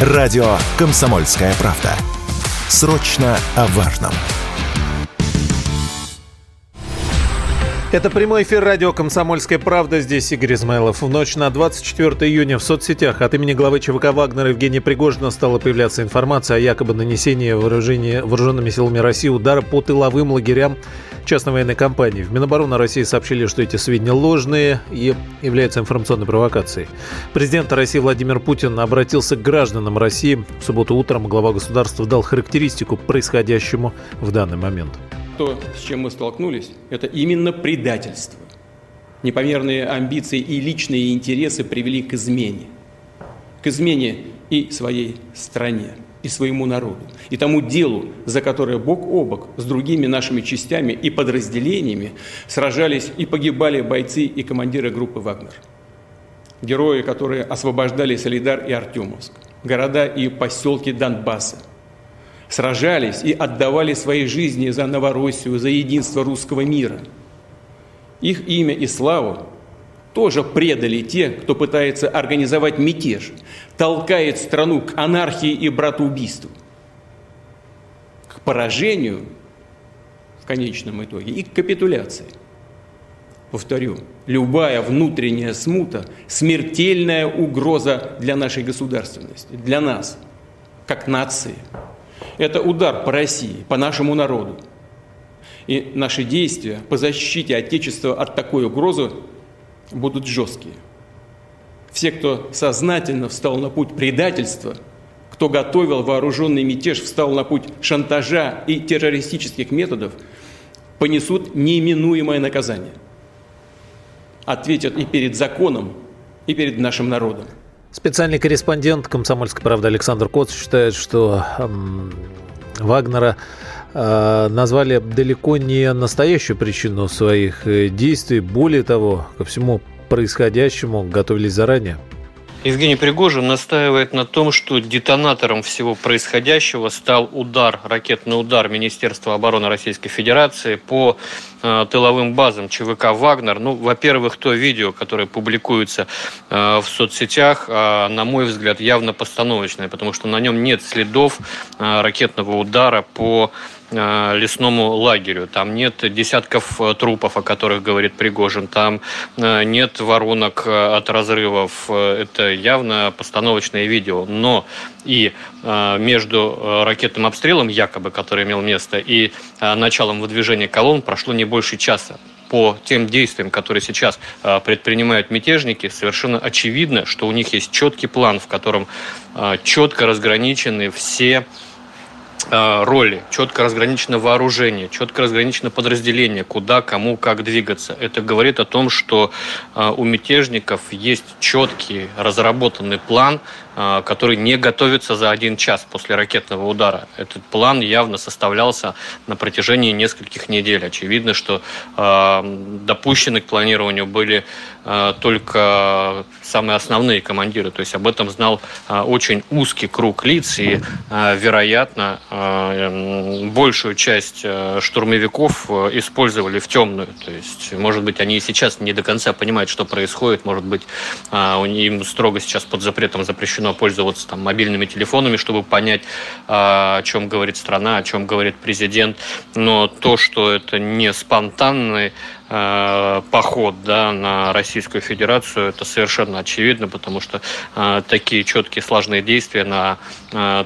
Радио «Комсомольская правда». Срочно о важном. Это прямой эфир радио «Комсомольская правда». Здесь Игорь Измайлов. В ночь на 24 июня в соцсетях от имени главы ЧВК «Вагнера» Евгения Пригожина стала появляться информация о якобы нанесении вооруженными силами России удара по тыловым лагерям частной военной компании. В Минобороны России сообщили, что эти сведения ложные и являются информационной провокацией. Президент России Владимир Путин обратился к гражданам России. В субботу утром глава государства дал характеристику происходящему в данный момент то, с чем мы столкнулись, это именно предательство. Непомерные амбиции и личные интересы привели к измене. К измене и своей стране, и своему народу, и тому делу, за которое бок о бок с другими нашими частями и подразделениями сражались и погибали бойцы и командиры группы «Вагнер». Герои, которые освобождали Солидар и Артемовск, города и поселки Донбасса, сражались и отдавали свои жизни за Новороссию, за единство русского мира. Их имя и славу тоже предали те, кто пытается организовать мятеж, толкает страну к анархии и братоубийству, к поражению в конечном итоге и к капитуляции. Повторю, любая внутренняя смута – смертельная угроза для нашей государственности, для нас, как нации – это удар по России, по нашему народу. И наши действия по защите Отечества от такой угрозы будут жесткие. Все, кто сознательно встал на путь предательства, кто готовил вооруженный мятеж, встал на путь шантажа и террористических методов, понесут неименуемое наказание. Ответят и перед законом, и перед нашим народом. Специальный корреспондент «Комсомольской правды» Александр Коц считает, что эм, Вагнера э, назвали далеко не настоящую причину своих э, действий. Более того, ко всему происходящему готовились заранее. Евгений Пригожин настаивает на том, что детонатором всего происходящего стал удар, ракетный удар Министерства обороны Российской Федерации по э, тыловым базам ЧВК «Вагнер». Ну, во-первых, то видео, которое публикуется э, в соцсетях, э, на мой взгляд, явно постановочное, потому что на нем нет следов э, ракетного удара по лесному лагерю. Там нет десятков э, трупов, о которых говорит Пригожин. Там э, нет воронок от разрывов. Это явно постановочное видео. Но и между ракетным обстрелом, якобы, который имел место, и началом выдвижения колонн прошло не больше часа по тем действиям, которые сейчас предпринимают мятежники, совершенно очевидно, что у них есть четкий план, в котором четко разграничены все Э, роли, четко разграничено вооружение, четко разграничено подразделение, куда, кому, как двигаться. Это говорит о том, что э, у мятежников есть четкий разработанный план, э, который не готовится за один час после ракетного удара. Этот план явно составлялся на протяжении нескольких недель. Очевидно, что допущены к планированию были только самые основные командиры. То есть об этом знал очень узкий круг лиц, и, вероятно, большую часть штурмовиков использовали в темную. То есть, может быть, они и сейчас не до конца понимают, что происходит. Может быть, им строго сейчас под запретом запрещено пользоваться там, мобильными телефонами, чтобы понять, о чем говорит страна, о чем говорит президент. Но то, что это не спонтанный Э, поход да, на Российскую Федерацию, это совершенно очевидно, потому что э, такие четкие сложные действия на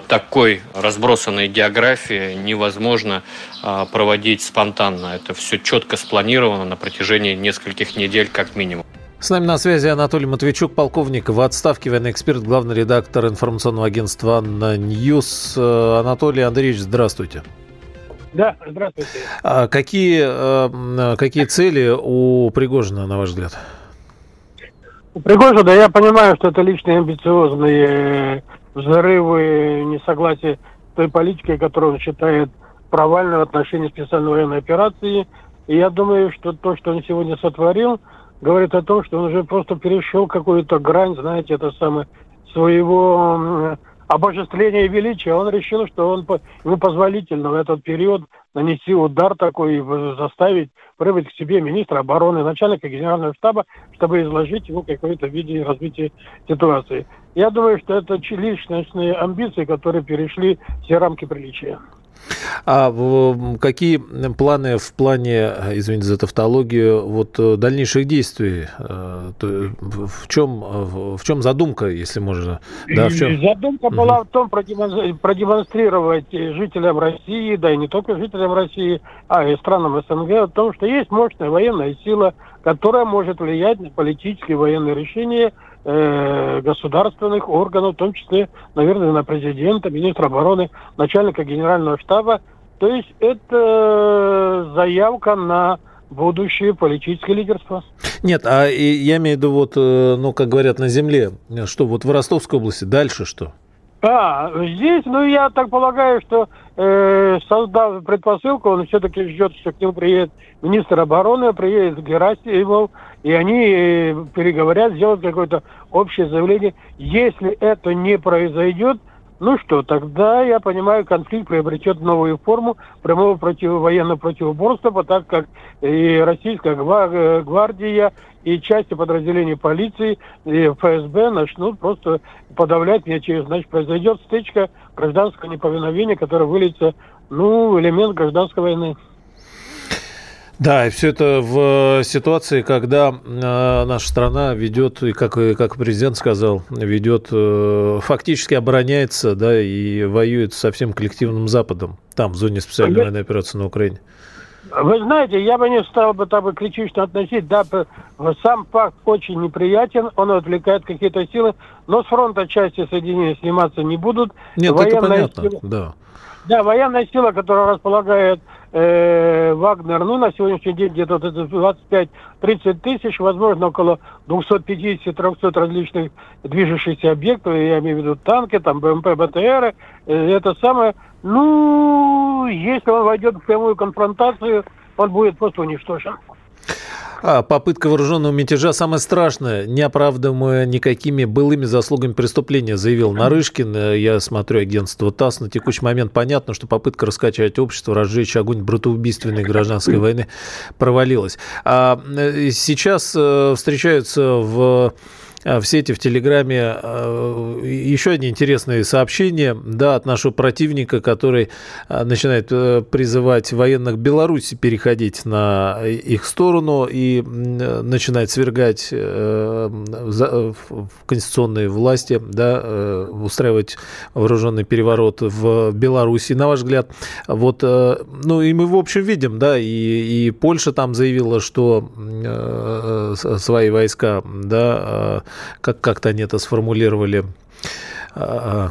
такой разбросанной географии невозможно проводить спонтанно. Это все четко спланировано на протяжении нескольких недель как минимум. С нами на связи Анатолий Матвейчук, полковник в отставке, военный эксперт, главный редактор информационного агентства «Anna News». Э, Анатолий Андреевич, здравствуйте. Да, здравствуйте. А какие, э, какие цели у Пригожина, на ваш взгляд? У Пригожина, я понимаю, что это личные амбициозные взрывы, несогласие той политикой, которую он считает провальной в отношении специальной военной операции. И я думаю, что то, что он сегодня сотворил, говорит о том, что он уже просто перешел какую-то грань, знаете, это самое, своего обожествления величия, он решил, что он, ему позволительно в этот период нанести удар такой и заставить прибыть к себе министра обороны, начальника генерального штаба, чтобы изложить ему какое-то видение развития ситуации. Я думаю, что это личностные амбиции, которые перешли все рамки приличия. А какие планы в плане, извините за тавтологию, вот э, дальнейших действий? Э, в чем, в чем задумка, если можно? Да, в чем? Задумка угу. была в том, продемонстрировать жителям России, да и не только жителям России, а и странам СНГ, о том, что есть мощная военная сила, которая может влиять на политические военные решения э, государственных органов, в том числе, наверное, на президента, министра обороны, начальника генерального штаба. То есть это заявка на будущее политическое лидерство. Нет, а я имею в виду, вот, э, ну, как говорят на земле, что вот в Ростовской области дальше что? А, здесь, ну, я так полагаю, что э, создав предпосылку, он все-таки ждет, что к нему приедет министр обороны, приедет Герасимов, и они э, переговорят, сделают какое-то общее заявление. Если это не произойдет, ну что, тогда, я понимаю, конфликт приобретет новую форму прямого против, военного противоборства, так как и российская гвардия, и части подразделений полиции, и ФСБ начнут просто подавлять меня через, значит, произойдет стычка гражданского неповиновения, которая выльется, ну, элемент гражданской войны. Да, и все это в ситуации, когда э, наша страна ведет, и как, и как президент сказал, ведет, э, фактически обороняется, да, и воюет со всем коллективным Западом, там, в зоне специальной военной операции на Украине. Вы знаете, я бы не стал бы так бы критично относить, да, сам факт очень неприятен, он отвлекает какие-то силы, но с фронта части соединения сниматься не будут. Нет, Военная это понятно, сила, да. Да, военная сила, которая располагает э, Вагнер, ну, на сегодняшний день где-то 25-30 тысяч, возможно, около 250-300 различных движущихся объектов, я имею в виду танки, там, БМП, БТР, э, это самое, ну, если он войдет в прямую конфронтацию, он будет просто уничтожен. А, попытка вооруженного мятежа самое страшное, не оправдываемая никакими былыми заслугами преступления, заявил Нарышкин. Я смотрю агентство ТАСС. На текущий момент понятно, что попытка раскачать общество, разжечь огонь братоубийственной гражданской войны провалилась. А э, сейчас э, встречаются в Э, в сети, в Телеграме э, еще одни интересные сообщения да, от нашего противника, который э, начинает призывать военных Беларуси переходить на их сторону и начинает свергать конституционные власти, да, устраивать вооруженный переворот в Беларуси. На ваш взгляд, вот, ну и мы в общем видим, да, и, и Польша там заявила, что свои войска, да, как как-то они это сформулировали, а,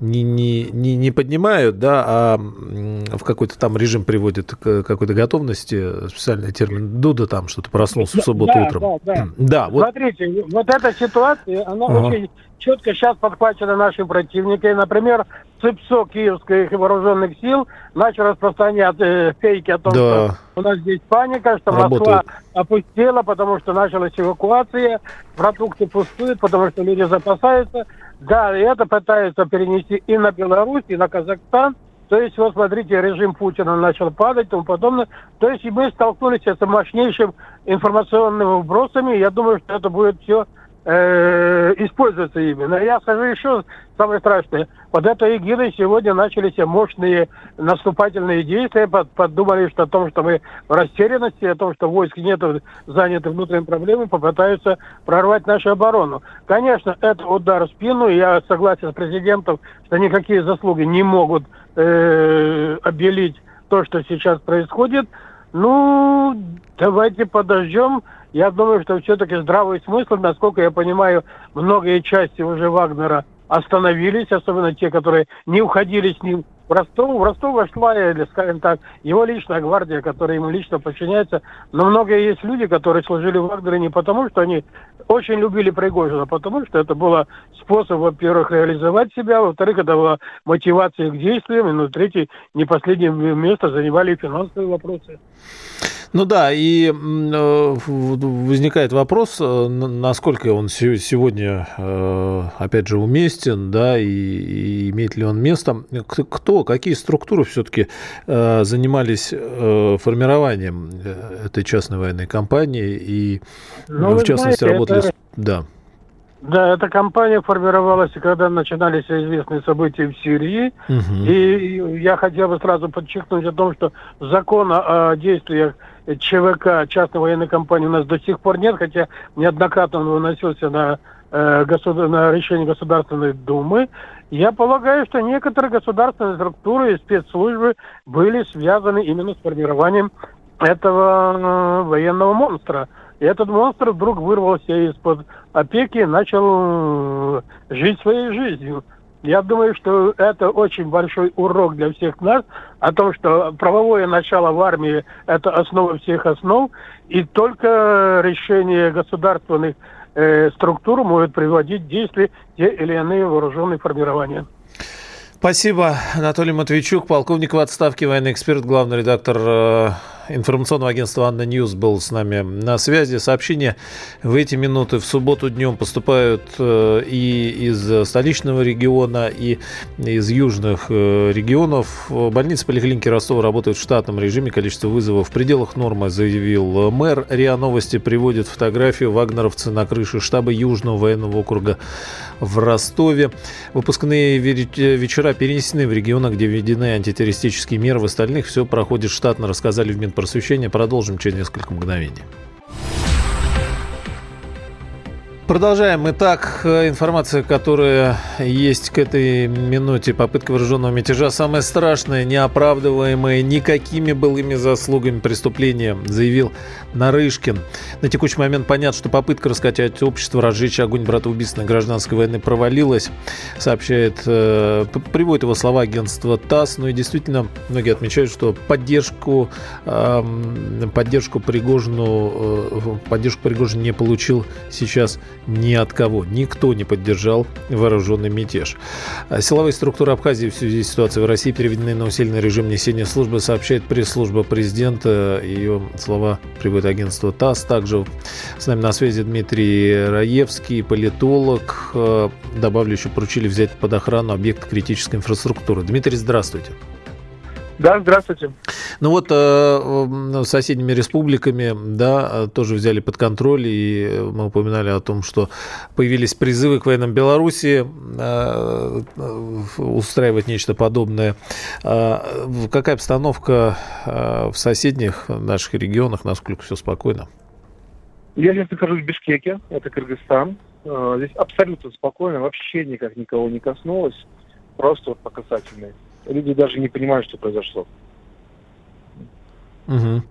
не, не, не, не поднимают, да, а в какой-то там режим приводит к какой-то готовности, специальный термин, Дуда там что-то проснулся в субботу да, утром. Да, да. да, вот. Смотрите, вот эта ситуация, она ага. очень четко сейчас подхвачена нашими противниками. Например, ЦИПСО киевских вооруженных сил начал распространять э, фейки о том, да. что у нас здесь паника, что Работает. Москва опустела, потому что началась эвакуация, продукты пустуют, потому что люди запасаются. Да, и это пытаются перенести и на Беларусь, и на Казахстан. То есть, вот смотрите, режим Путина начал падать и тому подобное. То есть, мы столкнулись с мощнейшим информационными вбросами. Я думаю, что это будет все э, используется именно. Я скажу еще самое страшное. Под этой эгидой сегодня начались мощные наступательные действия. Под, подумали что о том, что мы в растерянности, о том, что войск нет, заняты внутренними проблемами, попытаются прорвать нашу оборону. Конечно, это удар в спину. Я согласен с президентом, что никакие заслуги не могут э, обелить то, что сейчас происходит. Ну, давайте подождем. Я думаю, что все-таки здравый смысл, насколько я понимаю, многие части уже Вагнера остановились, особенно те, которые не уходили с ним в Ростов. В Ростов вошла, или, скажем так, его личная гвардия, которая ему лично подчиняется. Но многие есть люди, которые служили в Вагнере не потому, что они очень любили Пригожина, а потому что это был способ, во-первых, реализовать себя, во-вторых, это была мотивация к действиям, и, ну, третий, не последнее место занимали финансовые вопросы. Ну да, и э, возникает вопрос, э, насколько он сегодня, э, опять же, уместен, да, и, имеет ли он место. Кто, какие структуры все-таки занимались формированием этой частной военной компании и, ну, в частности, знаете, работали... Это... Да. Да, эта кампания формировалась, когда начинались известные события в Сирии. Угу. И я хотел бы сразу подчеркнуть о том, что закона о действиях ЧВК, частной военной компании, у нас до сих пор нет, хотя неоднократно он выносился на, э, государ... на решение Государственной Думы. Я полагаю, что некоторые государственные структуры и спецслужбы были связаны именно с формированием этого э, военного монстра. И этот монстр вдруг вырвался из-под опеки и начал э, жить своей жизнью. Я думаю, что это очень большой урок для всех нас о том, что правовое начало в армии – это основа всех основ, и только решение государственных э, структур может приводить в действие те или иные вооруженные формирования. Спасибо, Анатолий Матвейчук, полковник в отставке, военный эксперт, главный редактор э, информационного агентства «Anna News» был с нами на связи. Сообщения в эти минуты в субботу днем поступают э, и из столичного региона, и из южных э, регионов. Больницы поликлиники Ростова работают в штатном режиме. Количество вызовов в пределах нормы, заявил мэр. РИА Новости приводит фотографию вагнеровцы на крыше штаба Южного военного округа в Ростове. Выпускные вечера перенесены в регионы, где введены антитеррористические меры. В остальных все проходит штатно, рассказали в Минпромторге просвещения. Продолжим через несколько мгновений. Продолжаем. Итак, информация, которая есть к этой минуте. Попытка вооруженного мятежа самая страшная, неоправдываемая никакими былыми заслугами преступления, заявил Нарышкин. На текущий момент понятно, что попытка раскачать общество, разжечь огонь братоубийственной гражданской войны провалилась, сообщает, э, приводит его слова агентства ТАСС. Ну и действительно, многие отмечают, что поддержку, э, поддержку Пригожину, э, поддержку Пригожин не получил сейчас ни от кого. Никто не поддержал вооруженный мятеж. А силовые структуры Абхазии в связи с ситуацией в России переведены на усиленный режим несения службы, сообщает пресс-служба президента. Ее слова приводит агентство ТАСС. Также с нами на связи Дмитрий Раевский, политолог. Э, добавлю, еще поручили взять под охрану объект критической инфраструктуры. Дмитрий, здравствуйте. Да, здравствуйте. Ну вот э, соседними республиками, да, тоже взяли под контроль, и мы упоминали о том, что появились призывы к военным Беларуси э, устраивать нечто подобное. Э, какая обстановка э, в соседних наших регионах, насколько все спокойно? Я сейчас нахожусь в Бишкеке, это Кыргызстан. Э, здесь абсолютно спокойно, вообще никак никого не коснулось, просто вот по касательной люди даже не понимают, что произошло. Угу.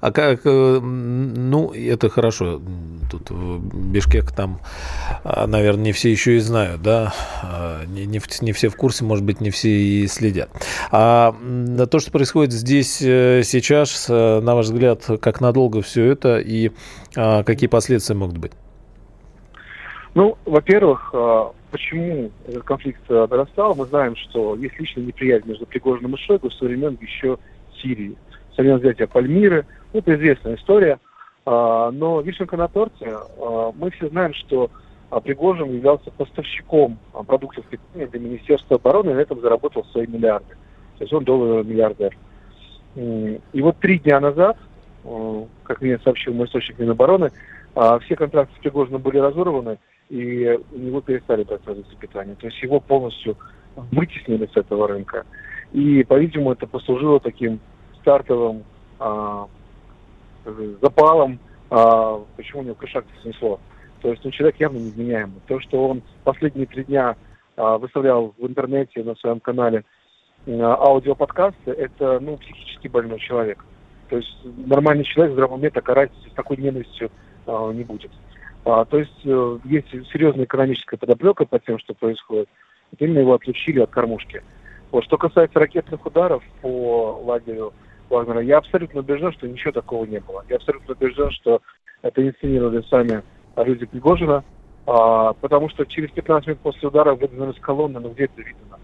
А как, э, ну, это хорошо. Тут Бишкек там, а, наверное, не все еще и знают, да, а, не, не, не все в курсе, может быть, не все и следят. А то, что происходит здесь э, сейчас, э, на ваш взгляд, как надолго все это и а, какие последствия могут быть? Ну, во-первых, почему этот конфликт э, нарастал, мы знаем, что есть личная неприязнь между Пригожиным и Шойгу со времен еще Сирии, со времен взятия Пальмиры. Ну, это известная история. А, но вишенка на торте, а, мы все знаем, что а, Пригожин являлся поставщиком продуктов питания для Министерства обороны и на этом заработал свои миллиарды. То есть он долларовый миллиардер. И вот три дня назад, как мне сообщил мой источник Минобороны, все контракты с Пригожиным были разорваны, и у него перестали продукты питания. То есть его полностью вытеснили с этого рынка. И, по-видимому, это послужило таким стартовым а, запалом, а, почему у него кошак снесло. То есть ну, человек явно невменяемый. То, что он последние три дня а, выставлял в интернете на своем канале а, аудиоподкасты, это ну, психически больной человек. То есть нормальный человек в здравом уме так с такой ненавистью а, не будет. А, то есть э, есть серьезная экономическая подоплека под тем, что происходит. Вот именно его отлучили от кормушки. Вот. Что касается ракетных ударов по лагерю Вагнера, я абсолютно убежден, что ничего такого не было. Я абсолютно убежден, что это инсценировали сами люди Пригожина, а, потому что через 15 минут после удара выдвинулись колонны, ну где это видно?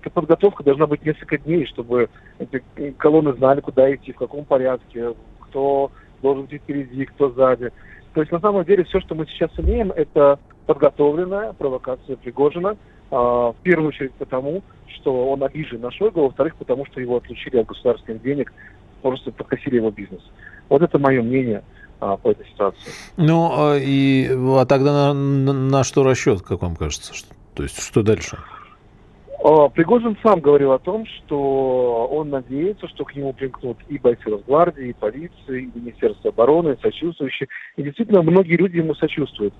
Эта подготовка должна быть несколько дней, чтобы эти колонны знали, куда идти, в каком порядке, кто должен идти впереди, кто сзади. То есть на самом деле все, что мы сейчас имеем, это подготовленная провокация Пригожина, э, в первую очередь потому, что он обижен на Шойгу, во-вторых, потому что его отлучили от государственных денег, просто подкосили его бизнес. Вот это мое мнение. а, по этой ситуации. Ну, а, и, а тогда на, на, на что расчет, как вам кажется? То есть, что дальше? А, Пригожин сам говорил о том, что он надеется, что к нему примкнут и бойцы Росгвардии, и полиции, и Министерство обороны, сочувствующие. И действительно, многие люди ему сочувствуют.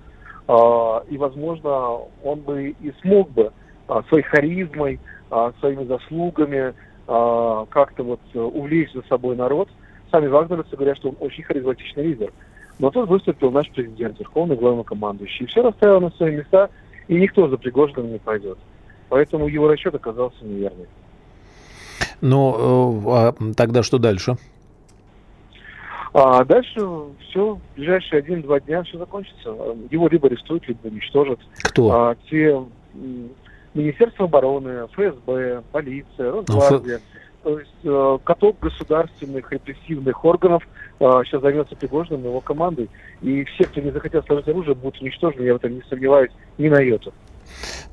А, и, возможно, он бы и смог бы своей харизмой, своими заслугами как-то вот увлечь за собой народ. Сами вагнеровцы говорят, что он очень харизматичный лидер. Но тут выступил наш президент, верховный главнокомандующий. И все расставил на свои места, и никто за Пригожиным не пойдет. Поэтому его расчет оказался неверный. Ну, а тогда что дальше? А дальше все, в ближайшие один-два дня все закончится. Его либо арестуют, либо уничтожат. Кто? А, те Министерство обороны, ФСБ, полиция, Росгвардия. Ну, то есть э, каток государственных репрессивных органов э, сейчас займется Пригожиным и его командой. И все, кто не захотят сложить оружие, будут уничтожены, я в этом не сомневаюсь, ни на йоту.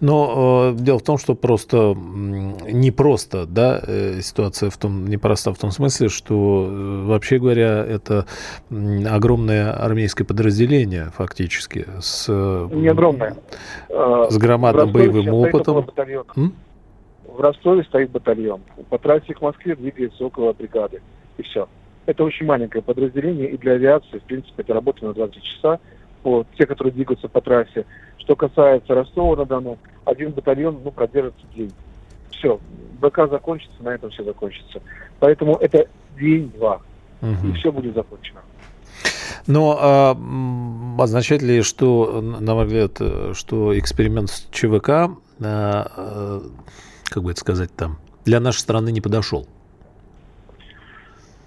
Но э, дело в том, что просто не просто, да, э, ситуация в том, непроста в том смысле, что, э, вообще говоря, это огромное армейское подразделение фактически с... Не огромное. С громадным боевым опытом. В Ростове стоит батальон. По трассе к Москве двигается около бригады. И все. Это очень маленькое подразделение, и для авиации, в принципе, это работа на 20 часа. Вот, те, которые двигаются по трассе. Что касается Ростова-на-Дону, один батальон ну, продержится день. Все, БК закончится, на этом все закончится. Поэтому это день-два, угу. и все будет закончено. Но а, означает ли, что, на мой взгляд, что эксперимент с ЧВК, а, а, как бы это сказать там, для нашей страны не подошел?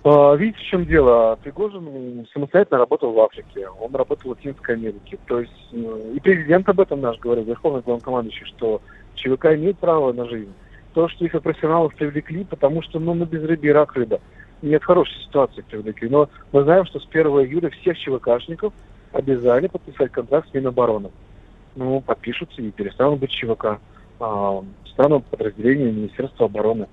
А, видите, в чем дело? Пригожин самостоятельно работал в Африке, он работал в Латинской Америке. То есть э, и президент об этом наш говорил, верховный главнокомандующий, что ЧВК имеет право на жизнь. То, что их профессионалов привлекли, потому что ну, на безрыбье рак рыба. Нет хорошей ситуации привлекли. Но мы знаем, что с 1 июля всех ЧВКшников обязали подписать контракт с Минобороны. Ну, подпишутся и перестанут быть ЧВК. А, станут подразделением Министерства обороны.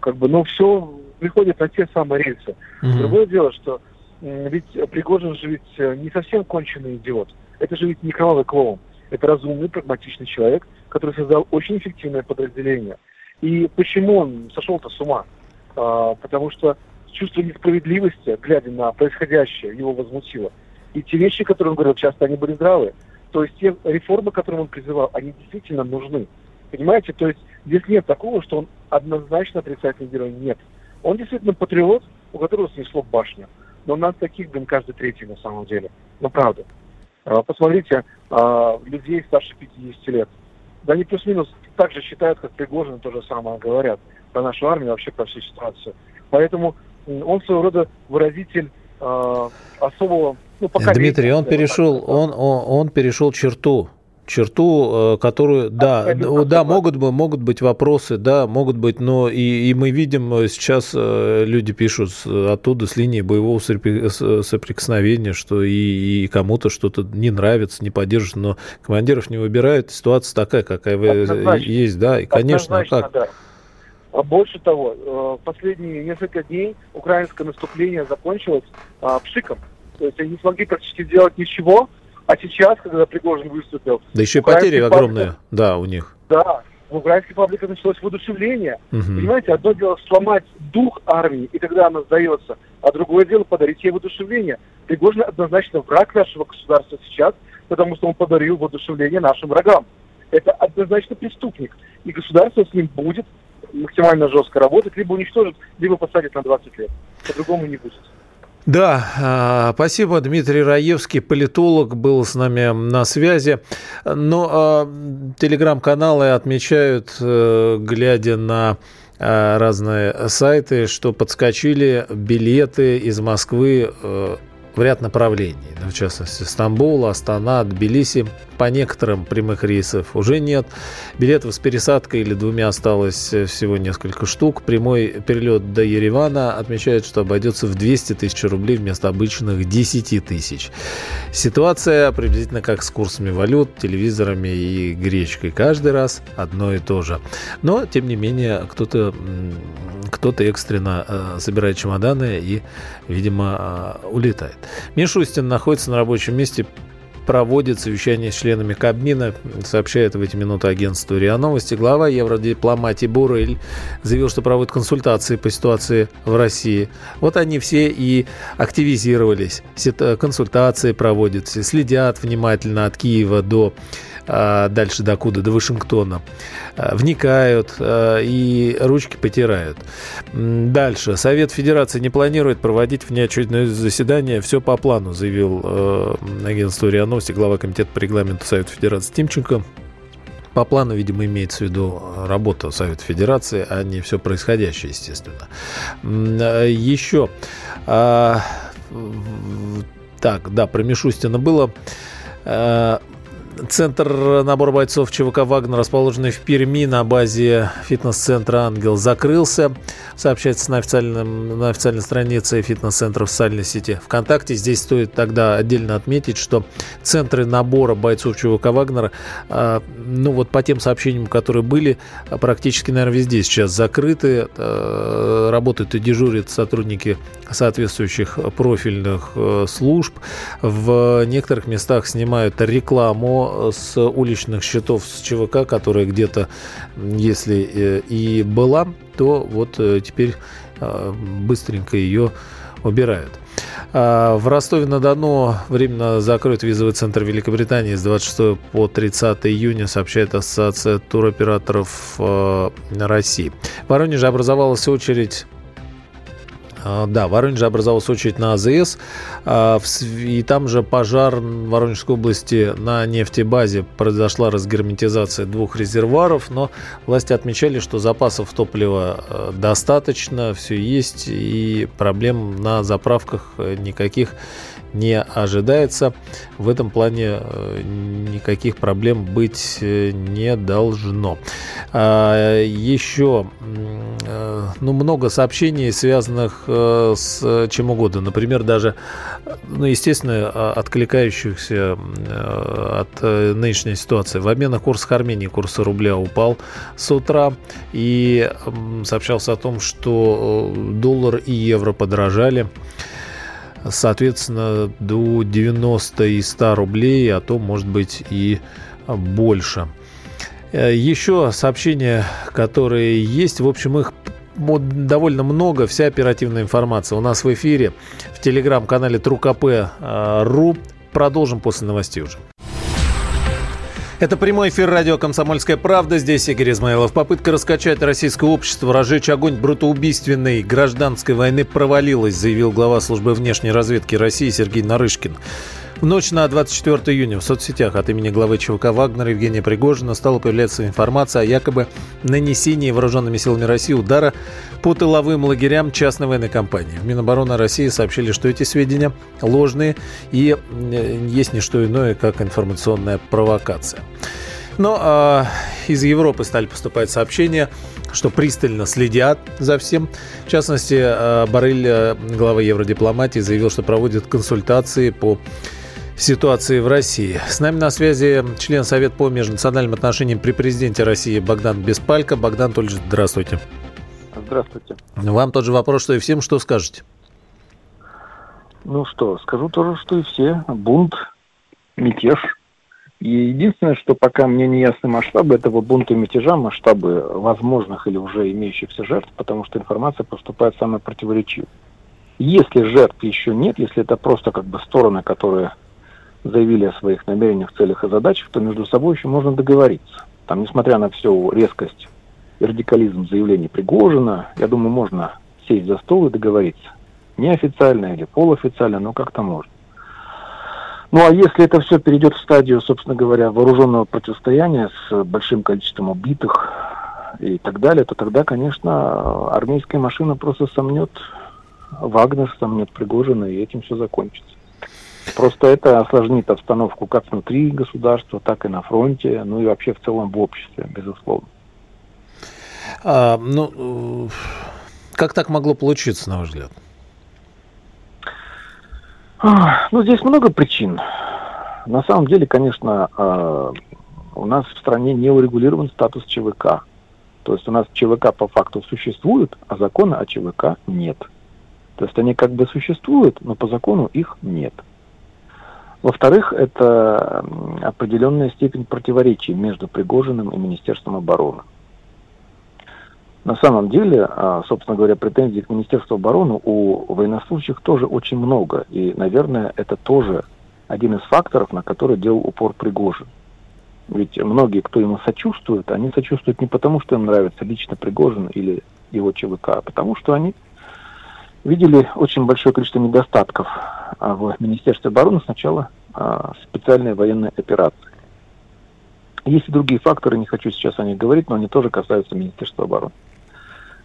Как бы, ну, все приходит на те самые рельсы. Mm-hmm. Другое дело, что ведь Пригожин же ведь э, не совсем конченый идиот. Это же ведь не кровавый клоун. Это разумный, прагматичный человек, который создал очень эффективное подразделение. И почему он сошел-то с ума? А, потому что чувство несправедливости, глядя на происходящее, его возмутило. И те вещи, которые он говорил, часто они были здравые. То есть те реформы, которые он призывал, они действительно нужны. Понимаете? То есть здесь нет такого, что он однозначно отрицательный герой. Нет. Он действительно патриот, у которого снесло башню. Но нас таких, блин, каждый третий на самом деле. Ну, правда. А, посмотрите, а, людей старше 50 лет. Да они плюс-минус так же считают, как Пригожин, то же самое говорят про нашу армию, вообще про всю ситуацию. Поэтому он своего рода выразитель э, особого ну, Дмитрий, он перешел, он, он, он перешел черту черту, э, которую, да, да, могут, быть, могут быть вопросы, да, могут быть, но и, и мы видим э, сейчас э, люди пишут оттуда с линии боевого соприкосновения, что и, и кому-то что-то не нравится, не поддерживает, но командиров не выбирают, ситуация такая, какая Однозначно. есть, да, и, конечно, а как? Да. А больше того, последние несколько дней украинское наступление закончилось а, пшиком. То есть они не смогли практически сделать ничего, а сейчас, когда Пригожин выступил... Да еще и потери огромные, да, у них. Да, в украинской паблике началось воодушевление. Угу. Понимаете, одно дело сломать дух армии, и тогда она сдается, а другое дело подарить ей воодушевление. Пригожин однозначно враг нашего государства сейчас, потому что он подарил воодушевление нашим врагам. Это однозначно преступник. И государство с ним будет максимально жестко работать, либо уничтожит, либо посадит на 20 лет. По-другому не будет. Да, а, спасибо. Дмитрий Раевский, политолог, был с нами на связи. Но а, телеграм-каналы отмечают, э, глядя на а, разные сайты, что подскочили билеты из Москвы э, в ряд направлений. В частности, Стамбул, Астана, Тбилиси по некоторым прямых рейсов уже нет. Билетов с пересадкой или двумя осталось всего несколько штук. Прямой перелет до Еревана отмечает, что обойдется в 200 тысяч рублей вместо обычных 10 тысяч. Ситуация приблизительно как с курсами валют, телевизорами и гречкой. Каждый раз одно и то же. Но, тем не менее, кто-то кто экстренно э, собирает чемоданы и, видимо, э, улетает. Мишустин находится на рабочем месте проводит совещание с членами Кабмина, сообщает в эти минуты агентству РИА Новости. Глава евродипломатии Бурель заявил, что проводит консультации по ситуации в России. Вот они все и активизировались. Консультации проводятся, следят внимательно от Киева до дальше докуда, до Вашингтона, а, вникают а, и ручки потирают. Дальше. Совет Федерации не планирует проводить внеочередное заседание. Все по плану, заявил агентство РИА Новости, глава комитета по регламенту Совета Федерации Тимченко. По плану, видимо, имеется в виду работа Совета Федерации, а не все происходящее, естественно. Еще. А, так, да, про Мишустина было. Центр набора бойцов ЧВК «Вагнер», расположенный в Перми на базе фитнес-центра «Ангел», закрылся. Сообщается на, официальном, на официальной странице фитнес-центра в социальной сети ВКонтакте. Здесь стоит тогда отдельно отметить, что центры набора бойцов ЧВК «Вагнера», ну вот по тем сообщениям, которые были, практически, наверное, везде сейчас закрыты. А, работают и дежурят сотрудники соответствующих профильных э, служб. В некоторых местах снимают рекламу с уличных счетов с ЧВК, которая где-то, если э, и была, то вот э, теперь быстренько ее убирают. А, в Ростове-на-Дону временно закроют визовый центр Великобритании с 26 по 30 июня, сообщает Ассоциация туроператоров России. В Воронеже образовалась очередь да, в Воронеже образовалась очередь на АЗС, а, и там же пожар в Воронежской области на нефтебазе. Произошла разгерметизация двух резервуаров, но власти отмечали, что запасов топлива э, достаточно, все есть, и проблем на заправках э, никаких не ожидается. В этом плане э, никаких проблем быть э, не должно. А, еще э, ну, много сообщений, связанных с чем угодно. Например, даже, ну, естественно, откликающихся от нынешней ситуации. В обменных курсах Армении курс рубля упал с утра. И сообщался о том, что доллар и евро подорожали соответственно, до 90 и 100 рублей, а то, может быть, и больше. Э, еще сообщения, которые есть, в общем, их довольно много, вся оперативная информация у нас в эфире в телеграм-канале ТруКП.ру. Продолжим после новостей уже. Это прямой эфир радио «Комсомольская правда». Здесь Игорь Измайлов. Попытка раскачать российское общество, разжечь огонь брутоубийственной гражданской войны провалилась, заявил глава службы внешней разведки России Сергей Нарышкин. В ночь на 24 июня в соцсетях от имени главы ЧВК Вагнера Евгения Пригожина стала появляться информация о якобы нанесении вооруженными силами России удара по тыловым лагерям частной военной компании. В Минобороны России сообщили, что эти сведения ложные и э, есть не что иное, как информационная провокация. Но э, из Европы стали поступать сообщения, что пристально следят за всем. В частности, э, Барель, э, глава евродипломатии, заявил, что проводит консультации по ситуации в России. С нами на связи член Совета по межнациональным отношениям при президенте России Богдан Беспалько. Богдан Тольевич, здравствуйте. Здравствуйте. Вам тот же вопрос, что и всем. Что скажете? Ну что, скажу тоже, что и все. Бунт, мятеж. И единственное, что пока мне не ясны масштабы этого бунта и мятежа, масштабы возможных или уже имеющихся жертв, потому что информация поступает самая противоречивая. Если жертв еще нет, если это просто как бы стороны, которые заявили о своих намерениях, целях и задачах, то между собой еще можно договориться. Там, несмотря на всю резкость и радикализм заявлений Пригожина, я думаю, можно сесть за стол и договориться. Неофициально или полуофициально, но как-то можно. Ну а если это все перейдет в стадию, собственно говоря, вооруженного противостояния с большим количеством убитых и так далее, то тогда, конечно, армейская машина просто сомнет Вагнер, сомнет Пригожина, и этим все закончится. Просто это осложнит обстановку как внутри государства, так и на фронте, ну и вообще в целом в обществе, безусловно. А, ну, как так могло получиться, на ваш взгляд? Ну, здесь много причин. На самом деле, конечно, а, у нас в стране не урегулирован статус ЧВК. То есть у нас ЧВК по факту существует, а закона о ЧВК нет. То есть они как бы существуют, но по закону их нет. Во-вторых, это определенная степень противоречий между Пригожиным и Министерством обороны. На самом деле, а, собственно говоря, претензий к Министерству обороны у военнослужащих тоже очень много. И, наверное, это тоже один из факторов, на который делал упор Пригожин. Ведь многие, кто ему сочувствует, они сочувствуют не потому, что им нравится лично Пригожин или его ЧВК, а потому что они видели очень большое количество недостатков а, в Министерстве обороны с начала а, специальной военной операции. Есть и другие факторы, не хочу сейчас о них говорить, но они тоже касаются Министерства обороны.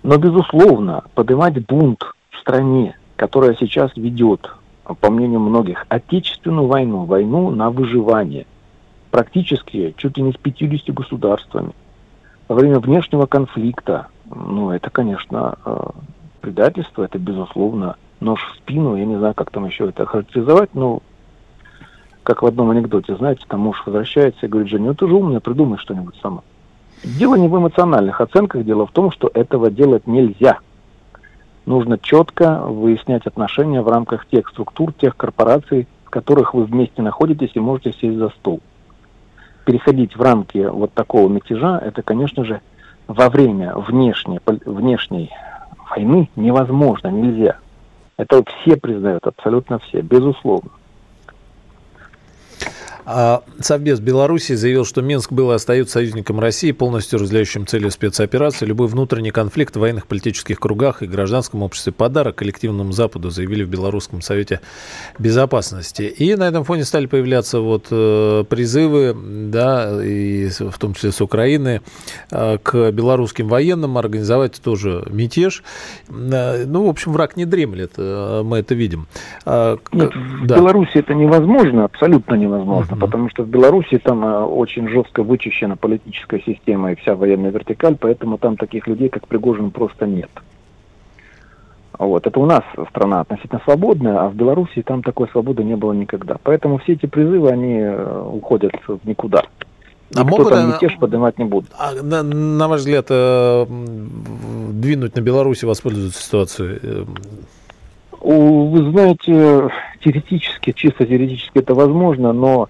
Но, безусловно, поднимать бунт в стране, которая сейчас ведет, по мнению многих, отечественную войну, войну на выживание, практически чуть ли не с 50 государствами, во время внешнего конфликта, ну, это, конечно, э, предательство, это, безусловно, нож в спину, я не знаю, как там еще это характеризовать, но как в одном анекдоте, знаете, там муж возвращается и говорит, Женя, ну ты же умная, придумай что-нибудь сама. Дело не в эмоциональных оценках, дело в том, что этого делать нельзя. Нужно четко выяснять отношения в рамках тех структур, тех корпораций, в которых вы вместе находитесь и можете сесть за стол. Переходить в рамки вот такого мятежа, это, конечно же, во время внешней, внешней войны невозможно, нельзя. Это все признают, абсолютно все, безусловно. А Совбез Беларуси заявил, что Минск был и остается союзником России, полностью разделяющим цели спецоперации. Любой внутренний конфликт в военных политических кругах и гражданском обществе подарок коллективному Западу, заявили в Белорусском совете безопасности. И на этом фоне стали появляться вот э, призывы, да, и в том числе с Украины, э, к белорусским военным организовать тоже мятеж. Э, ну, в общем, враг не дремлет, мы это видим. Нет, да. в Беларуси это невозможно, абсолютно невозможно mm потому что в Беларуси там э, очень жестко вычищена политическая система и вся военная вертикаль, поэтому там таких людей, как Пригожин, просто нет. Вот. Это у нас страна относительно свободная, а в Беларуси там такой свободы не было никогда. Поэтому все эти призывы, они э, уходят в никуда. А Никто могут там мятеж поднимать не будут. А, на, на ваш взгляд, э, двинуть на Беларуси, воспользоваться ситуацией? Вы знаете, теоретически, чисто теоретически это возможно, но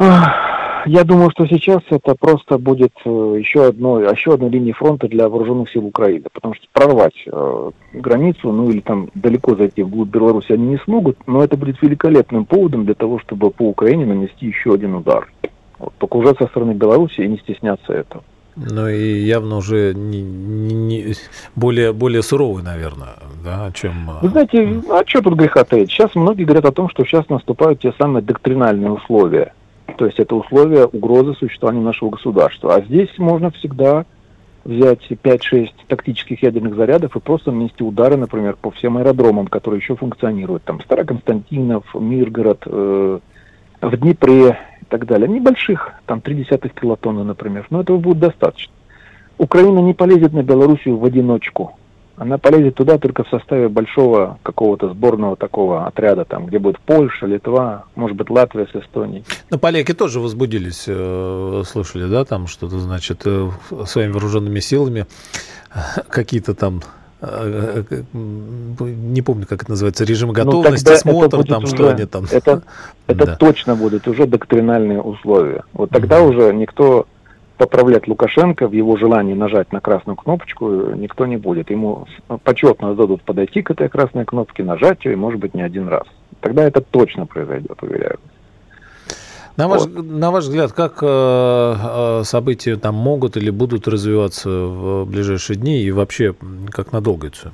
я думаю, что сейчас это просто будет э, еще одной, еще одной линией фронта для вооруженных сил Украины, потому что прорвать э, границу, ну или там далеко зайти вглубь Беларуси они не смогут, но это будет великолепным поводом для того, чтобы по Украине нанести еще один удар. Вот, только уже со стороны Беларуси и не стесняться этого. Ну и явно уже не, не, не, более, более суровый, наверное, да, чем... Вы знаете, а что тут греха таить? Сейчас многие говорят о том, что сейчас наступают те самые доктринальные условия то есть это условия угрозы существования нашего государства. А здесь можно всегда взять 5-6 тактических ядерных зарядов и просто нанести удары, например, по всем аэродромам, которые еще функционируют. Там Староконстантинов, Миргород, э, в Днепре и так далее. Небольших, там 0,3 килотонны, например. Но этого будет достаточно. Украина не полезет на Белоруссию в одиночку она полезет туда только в составе большого какого-то сборного такого отряда, там, где будет Польша, Литва, может быть, Латвия с Эстонией. Но поляки тоже возбудились, э, слышали, да, там что-то, значит, э, своими вооруженными силами какие-то там э, не помню, как это называется, режим ну, готовности, ну, смотр, там, уже, что они там. Это, это да. точно будут уже доктринальные условия. Вот тогда mm-hmm. уже никто поправлять Лукашенко в его желании нажать на красную кнопочку никто не будет. Ему почетно дадут подойти к этой красной кнопке, нажать ее, и может быть не один раз. Тогда это точно произойдет, уверяю. На ваш, вот. на ваш взгляд, как э, э, события там могут или будут развиваться в ближайшие дни и вообще как надолго это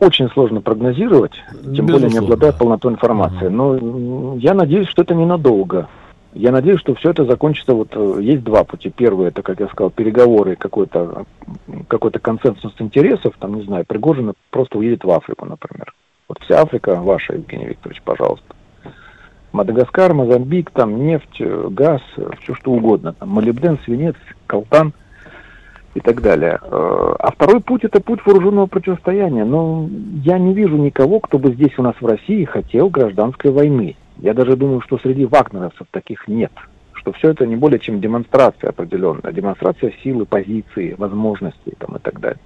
Очень сложно прогнозировать, тем Безусловно. более не обладая полнотой информации. Но я надеюсь, что это ненадолго. Я надеюсь, что все это закончится. Вот э, есть два пути. Первый это, как я сказал, переговоры, какой-то какой-то консенсус интересов. Там, не знаю, Пригожин просто уедет в Африку, например. Вот вся Африка ваша, Евгений Викторович, пожалуйста. Мадагаскар, Мозамбик, там нефть, э, газ, э, все что угодно. Там молибден, свинец, колтан и так далее. А второй путь это путь вооруженного противостояния. Но я не вижу никого, кто бы здесь у нас в России хотел гражданской войны. Я даже думаю, что среди вагнеровцев таких нет. Что все это не более чем демонстрация определенная. Демонстрация силы, позиции, возможностей там, и так далее.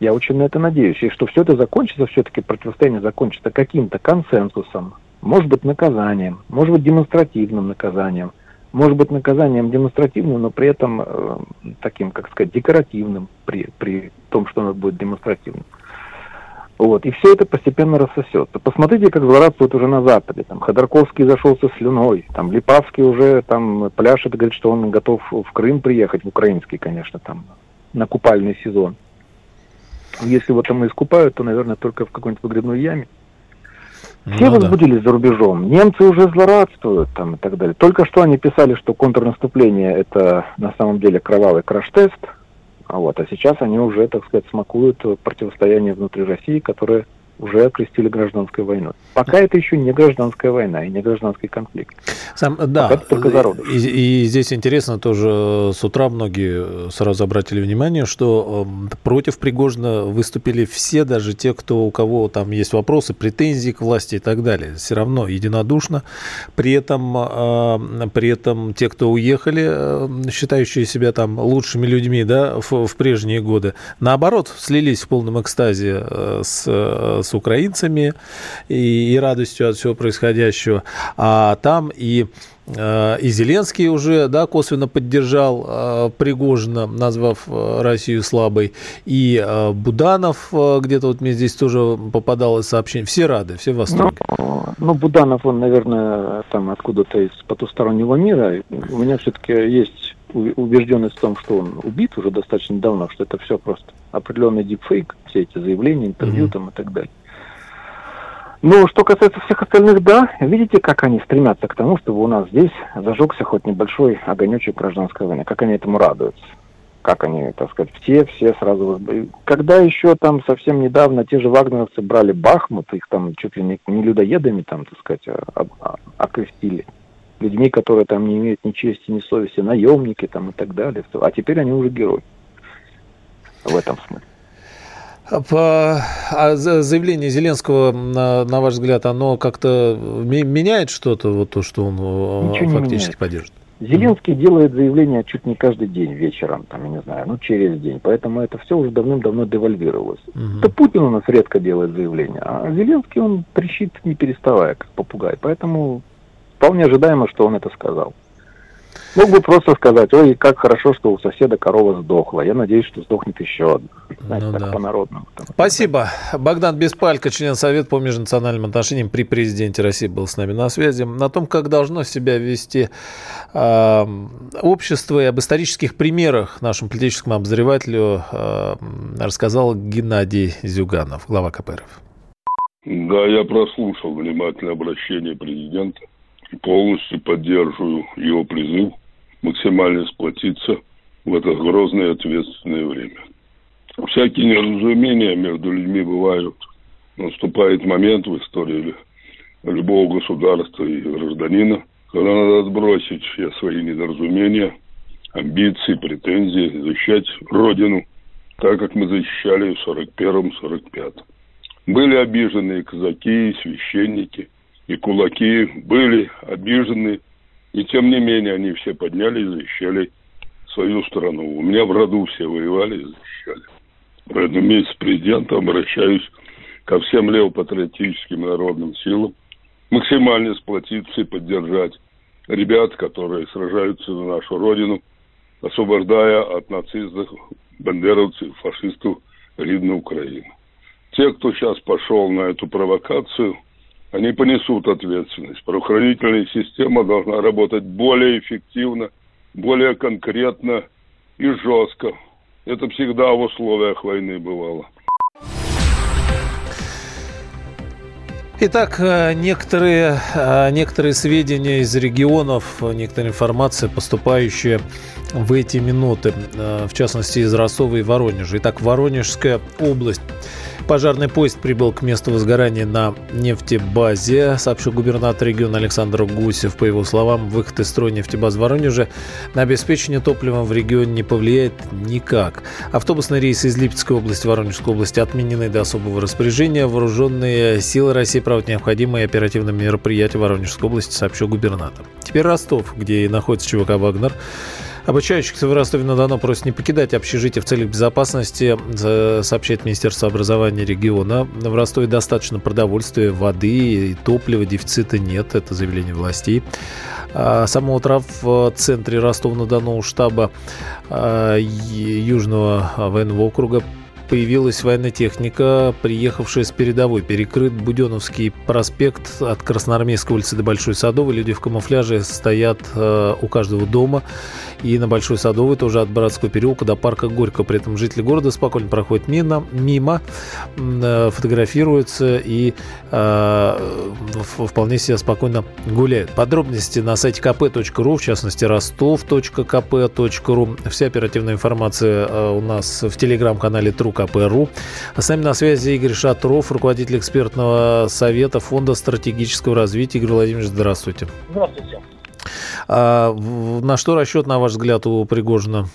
Я очень на это надеюсь. И что все это закончится, все-таки противостояние закончится каким-то консенсусом, может быть наказанием, может быть демонстративным наказанием, может быть наказанием демонстративным, но при этом э, таким, как сказать, декоративным при, при том, что оно будет демонстративным. Вот. И все это постепенно рассосется. Посмотрите, как злорадствуют уже на Западе. Там Ходорковский зашелся слюной, там Липавский уже там пляшет, говорит, что он готов в Крым приехать, в украинский, конечно, там, на купальный сезон. Если вот там искупают, то, наверное, только в какой-нибудь выгребной яме. Все ну, возбудились да. за рубежом. Немцы уже злорадствуют там и так далее. Только что они писали, что контрнаступление это на самом деле кровавый краш-тест – а вот, а сейчас они уже, так сказать, смакуют противостояние внутри России, которое уже окрестили гражданской войной. Пока это еще не гражданская война и не гражданский конфликт. Сам, да, Пока это только зародыш. И, и здесь интересно тоже, с утра многие сразу обратили внимание, что эм, против Пригожина выступили все, даже те, кто, у кого там есть вопросы, претензии к власти и так далее. Все равно единодушно. При этом, э, при этом те, кто уехали, э, считающие себя там лучшими людьми да, в, в прежние годы, наоборот, слились в полном экстазе э, с, с с украинцами и, и радостью от всего происходящего. А там и э, и Зеленский уже да, косвенно поддержал э, Пригожина, назвав э, Россию слабой. И Буданов где-то вот мне здесь тоже попадалось сообщение. Все рады, все в восторге. Ну, ну Буданов, он, наверное, там откуда-то из потустороннего мира. У меня все-таки есть убежденность в том, что он убит уже достаточно давно, что это все просто определенный дипфейк, все эти заявления, интервью mm-hmm. там и так далее. Ну, что касается всех остальных, да, видите, как они стремятся к тому, чтобы у нас здесь зажегся хоть небольшой огонечек гражданской войны, как они этому радуются. Как они, так сказать, все, все сразу... Когда еще там совсем недавно те же вагнеровцы брали Бахмут, их там чуть ли не, не людоедами там, так сказать, а, а, окрестили. Людьми, которые там не имеют ни чести, ни совести, наемники там и так далее. А теперь они уже герои в этом смысле. А заявление Зеленского, на, на ваш взгляд, оно как-то меняет что-то, вот то, что он э, Ничего фактически поддержит? Зеленский делает заявление чуть не каждый день вечером, там, я не знаю, ну через день. Поэтому это все уже давным-давно девальвировалось. Mm-hmm. Это Путин у нас редко делает заявления, а Зеленский он трещит не переставая, как попугай. Поэтому вполне ожидаемо, что он это сказал. Мог бы просто сказать, ой, как хорошо, что у соседа корова сдохла. Я надеюсь, что сдохнет еще одна. Знаете, ну, так да. по-народному. Спасибо. Богдан Беспалько, член Совета по межнациональным отношениям при президенте России, был с нами на связи. На том, как должно себя вести э, общество и об исторических примерах нашему политическому обозревателю э, рассказал Геннадий Зюганов, глава КПРФ. Да, я прослушал внимательное обращение президента полностью поддерживаю его призыв максимально сплотиться в это грозное и ответственное время. Всякие неразумения между людьми бывают. Наступает момент в истории любого государства и гражданина, когда надо отбросить все свои недоразумения, амбиции, претензии, защищать Родину, так как мы защищали в 41-45. Были обиженные казаки, священники – и кулаки были обижены, и тем не менее они все поднялись и защищали свою страну. У меня в роду все воевали и защищали. Поэтому вместе с президентом обращаюсь ко всем левопатриотическим народным силам максимально сплотиться и поддержать ребят, которые сражаются за нашу родину, освобождая от нацистов, бандеровцев, фашистов Ридную Украину. Те, кто сейчас пошел на эту провокацию – они понесут ответственность. Правоохранительная система должна работать более эффективно, более конкретно и жестко. Это всегда в условиях войны бывало. Итак, э, некоторые, э, некоторые сведения из регионов, некоторая информация, поступающая в эти минуты, э, в частности из Ростова и Воронежа. Итак, Воронежская область. Пожарный поезд прибыл к месту возгорания на нефтебазе, сообщил губернатор региона Александр Гусев. По его словам, выход из строя нефтебаз в Воронеже на обеспечение топливом в регионе не повлияет никак. Автобусные рейсы из Липецкой области, Воронежской области отменены до особого распоряжения. Вооруженные силы России проводят необходимые оперативные мероприятия в Воронежской области, сообщил губернатор. Теперь Ростов, где находится ЧВК «Вагнер». Обучающихся в Ростове-на-Дону просят не покидать общежитие в целях безопасности, сообщает Министерство образования региона. В Ростове достаточно продовольствия, воды и топлива, дефицита нет, это заявление властей. А с самого утра в центре Ростова-на-Дону штаба а, Южного военного округа появилась военная техника, приехавшая с передовой. Перекрыт Буденовский проспект от Красноармейской улицы до Большой Садовой. Люди в камуфляже стоят э, у каждого дома. И на Большой Садовой тоже от Братского переулка до парка Горького. При этом жители города спокойно проходят мимо, мимо э, фотографируются и э, вполне себе спокойно гуляют. Подробности на сайте kp.ru, в частности ростов.кп.ру. Вся оперативная информация э, у нас в телеграм-канале Тру КПРУ. А с нами на связи Игорь Шатров, руководитель экспертного совета Фонда стратегического развития. Игорь Владимирович, здравствуйте. Здравствуйте. А, на что расчет, на ваш взгляд, у Пригожина?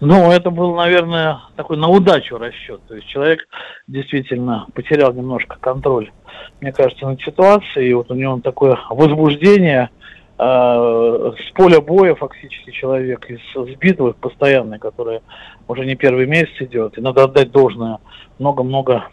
Ну, это был, наверное, такой на удачу расчет. То есть человек действительно потерял немножко контроль, мне кажется, над ситуацией. И вот у него такое возбуждение – с поля боя фактически человек из с битвы постоянной, которая уже не первый месяц идет. И надо отдать должное. Много-много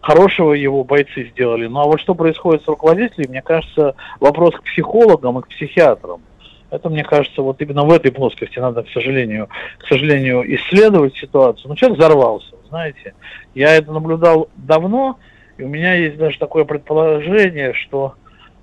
хорошего его бойцы сделали. Ну а вот что происходит с руководителями, мне кажется, вопрос к психологам и к психиатрам. Это, мне кажется, вот именно в этой плоскости надо, к сожалению, к сожалению, исследовать ситуацию. Ну, человек взорвался, знаете. Я это наблюдал давно, и у меня есть даже такое предположение, что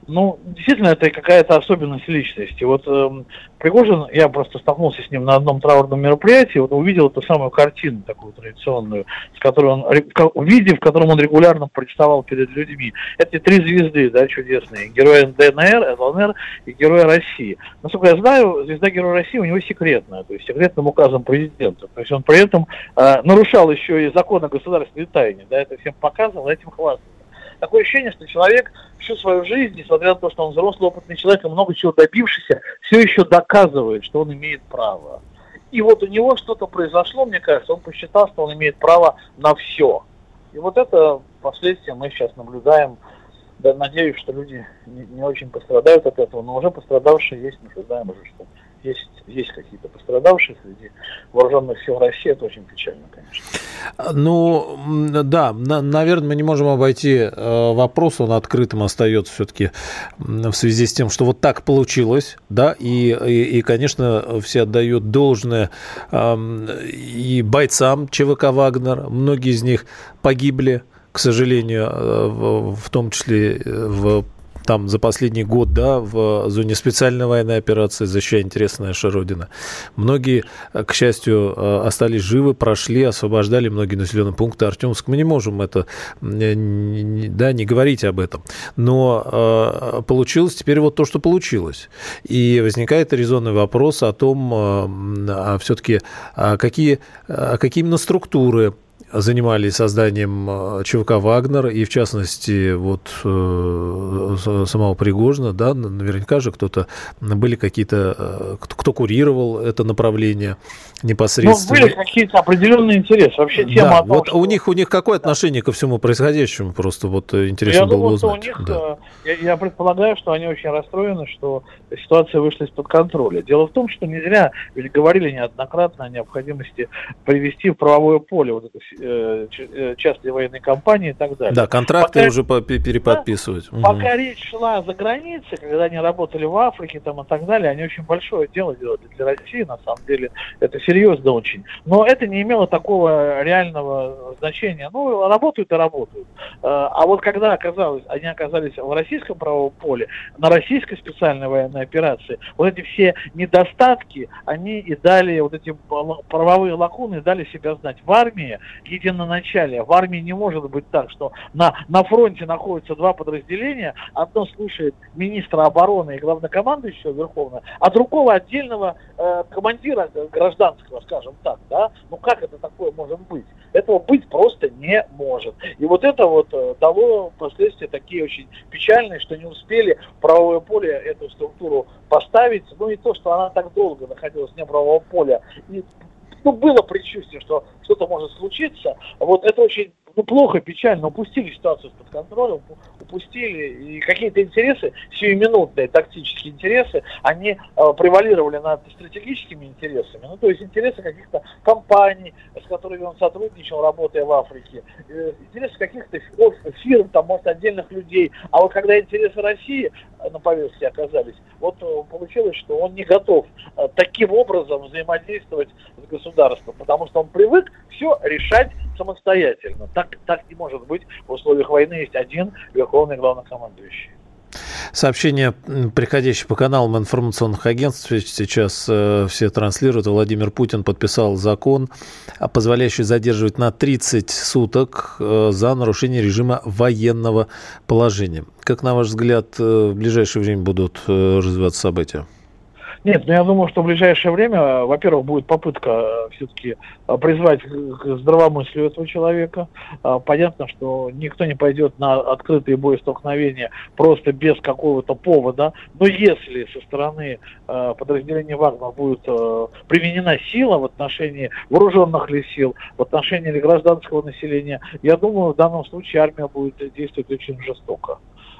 ну, действительно, это какая-то особенность личности. Вот э, Пригожин, я просто столкнулся с ним на одном траурном мероприятии, вот увидел эту самую картину такую традиционную, с которой он, в виде, в котором он регулярно представал перед людьми. Эти три звезды, да, чудесные. Герои ДНР, ЛНР и Герои России. Насколько я знаю, звезда Героя России у него секретная, то есть секретным указом президента. То есть он при этом э, нарушал еще и законы государственной тайны, да, это всем показывал, этим хвастался такое ощущение, что человек всю свою жизнь, несмотря на то, что он взрослый, опытный человек и много чего добившийся, все еще доказывает, что он имеет право. И вот у него что-то произошло, мне кажется, он посчитал, что он имеет право на все. И вот это последствия мы сейчас наблюдаем. Да, надеюсь, что люди не, не очень пострадают от этого, но уже пострадавшие есть, мы знаем уже, что есть, есть какие-то пострадавшие среди вооруженных сил России, это очень печально, конечно. Ну, да, на, наверное, мы не можем обойти э, вопрос, он открытым остается все-таки в связи с тем, что вот так получилось, да, и, и, и конечно, все отдают должное и бойцам ЧВК «Вагнер», многие из них погибли, к сожалению, э, в, в том числе э, в там за последний год, да, в зоне специальной военной операции «Защищая интересы нашей Родины». Многие, к счастью, э, остались живы, прошли, освобождали многие населенные пункты Артемск. Мы не можем это, да, не говорить об этом. Но э, получилось теперь вот то, что получилось. И возникает резонный вопрос о том, э, а все-таки а какие, а какие именно структуры занимались созданием э, ЧВК «Вагнер», и в частности вот э, самого Пригожина, да, наверняка же кто-то, были какие-то, э, кто курировал это направление непосредственно. Ну, были какие-то определенные интересы. Вообще тема да, о том, вот что... у них у них какое отношение ко всему происходящему? Просто вот интересно я было думаю, бы узнать. Что у них, да. я, я предполагаю, что они очень расстроены, что ситуация вышла из-под контроля. Дело в том, что не зря ведь говорили неоднократно о необходимости привести в правовое поле вот эту частные военные компании и так далее. Да, контракты пока, уже переподписывать. Да, угу. Пока речь шла за границей, когда они работали в Африке там, и так далее, они очень большое дело делали для России, на самом деле. Это серьезно очень. Но это не имело такого реального значения. Ну, работают и работают. Э, а вот когда оказалось, они оказались в российском правовом поле, на российской специальной военной операции, вот эти все недостатки, они и дали, вот эти правовые лакуны дали себя знать. В армии единоначалие. В армии не может быть так, что на, на фронте находятся два подразделения, одно слушает министра обороны и главнокомандующего Верховного, а другого отдельного э, командира гражданского, скажем так, да? Ну как это такое может быть? Этого быть просто не может. И вот это вот э, дало последствия такие очень печальные, что не успели в правовое поле эту структуру поставить. Ну и то, что она так долго находилась вне правового поля. И ну, было предчувствие, что что-то может случиться. Вот это очень ну, плохо, печально, упустили ситуацию под контролем, упустили, и какие-то интересы, сиюминутные тактические интересы, они э, превалировали над стратегическими интересами, ну, то есть интересы каких-то компаний, с которыми он сотрудничал, работая в Африке, э, интересы каких-то фирм, там, может, отдельных людей, а вот когда интересы России на повестке оказались, вот э, получилось, что он не готов э, таким образом взаимодействовать с государством, потому что он привык все решать самостоятельно. Так, так не может быть. В условиях войны есть один верховный главнокомандующий. Сообщения, приходящие по каналам информационных агентств, сейчас э, все транслируют. Владимир Путин подписал закон, позволяющий задерживать на 30 суток э, за нарушение режима военного положения. Как, на ваш взгляд, э, в ближайшее время будут развиваться события? Нет, ну я думаю, что в ближайшее время, во-первых, будет попытка э, все-таки э, призвать к здравомыслию этого человека. А, понятно, что никто не пойдет на открытые боестолкновения просто без какого-то повода. Но если со стороны э, подразделения Вагнера будет применена сила в отношении вооруженных ли сил, в отношении ли гражданского населения, я думаю, в данном случае армия будет действовать очень жестоко.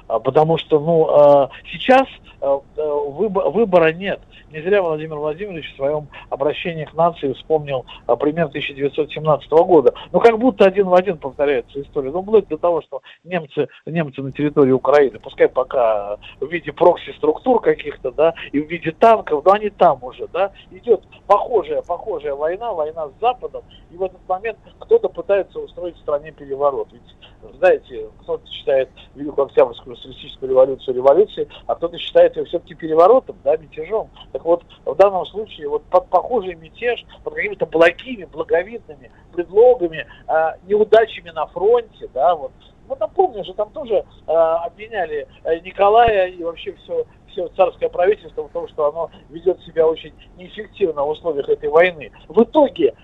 А, потому что ну, а, сейчас а, выбора нет. Не зря Владимир Владимирович в своем обращении к нации вспомнил пример 1917 года. Ну, как будто один в один повторяется история. Ну, вплоть до того, что немцы, немцы на территории Украины, пускай пока в виде прокси-структур каких-то, да, и в виде танков, но они там уже, да, идет похожая, похожая война, война с Западом, и в этот момент кто-то пытается устроить в стране переворот. Ведь, знаете, кто-то считает Великую Октябрьскую социалистическую революцию революцией, а кто-то считает ее все-таки переворотом, да, мятежом. Так вот, в данном случае вот под похожий мятеж, под какими-то благими, благовидными предлогами, э, неудачами на фронте, да, вот, ну, напомню же, там тоже э, обвиняли Николая и вообще все, все царское правительство в том, что оно ведет себя очень неэффективно в условиях этой войны. В итоге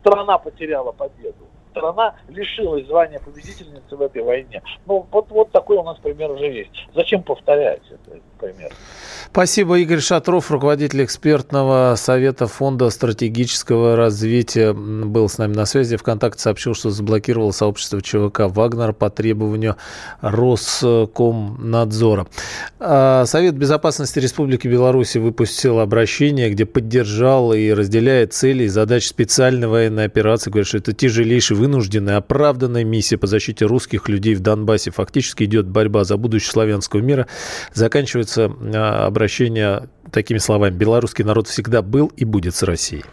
страна потеряла победу страна лишилась звания победительницы в этой войне. Ну, вот, вот такой у нас пример уже есть. Зачем повторять этот пример? Спасибо, Игорь Шатров, руководитель экспертного совета Фонда стратегического развития, был с нами на связи. Вконтакте сообщил, что заблокировал сообщество ЧВК «Вагнер» по требованию Роскомнадзора. А, Совет безопасности Республики Беларусь выпустил обращение, где поддержал и разделяет цели и задачи специальной военной операции. Говорит, что это тяжелейший вынужденная, оправданная миссия по защите русских людей в Донбассе. Фактически идет борьба за будущее славянского мира. Заканчивается а, обращение такими словами. Белорусский народ всегда был и будет с Россией.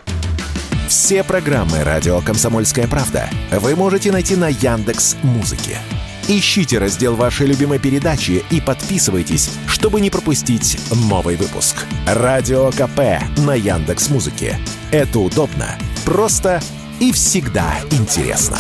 Все программы «Радио Комсомольская правда» вы можете найти на Яндекс Музыке. Ищите раздел вашей любимой передачи и подписывайтесь, чтобы не пропустить новый выпуск. Радио КП на Яндекс Музыке. Это удобно, просто и всегда интересно.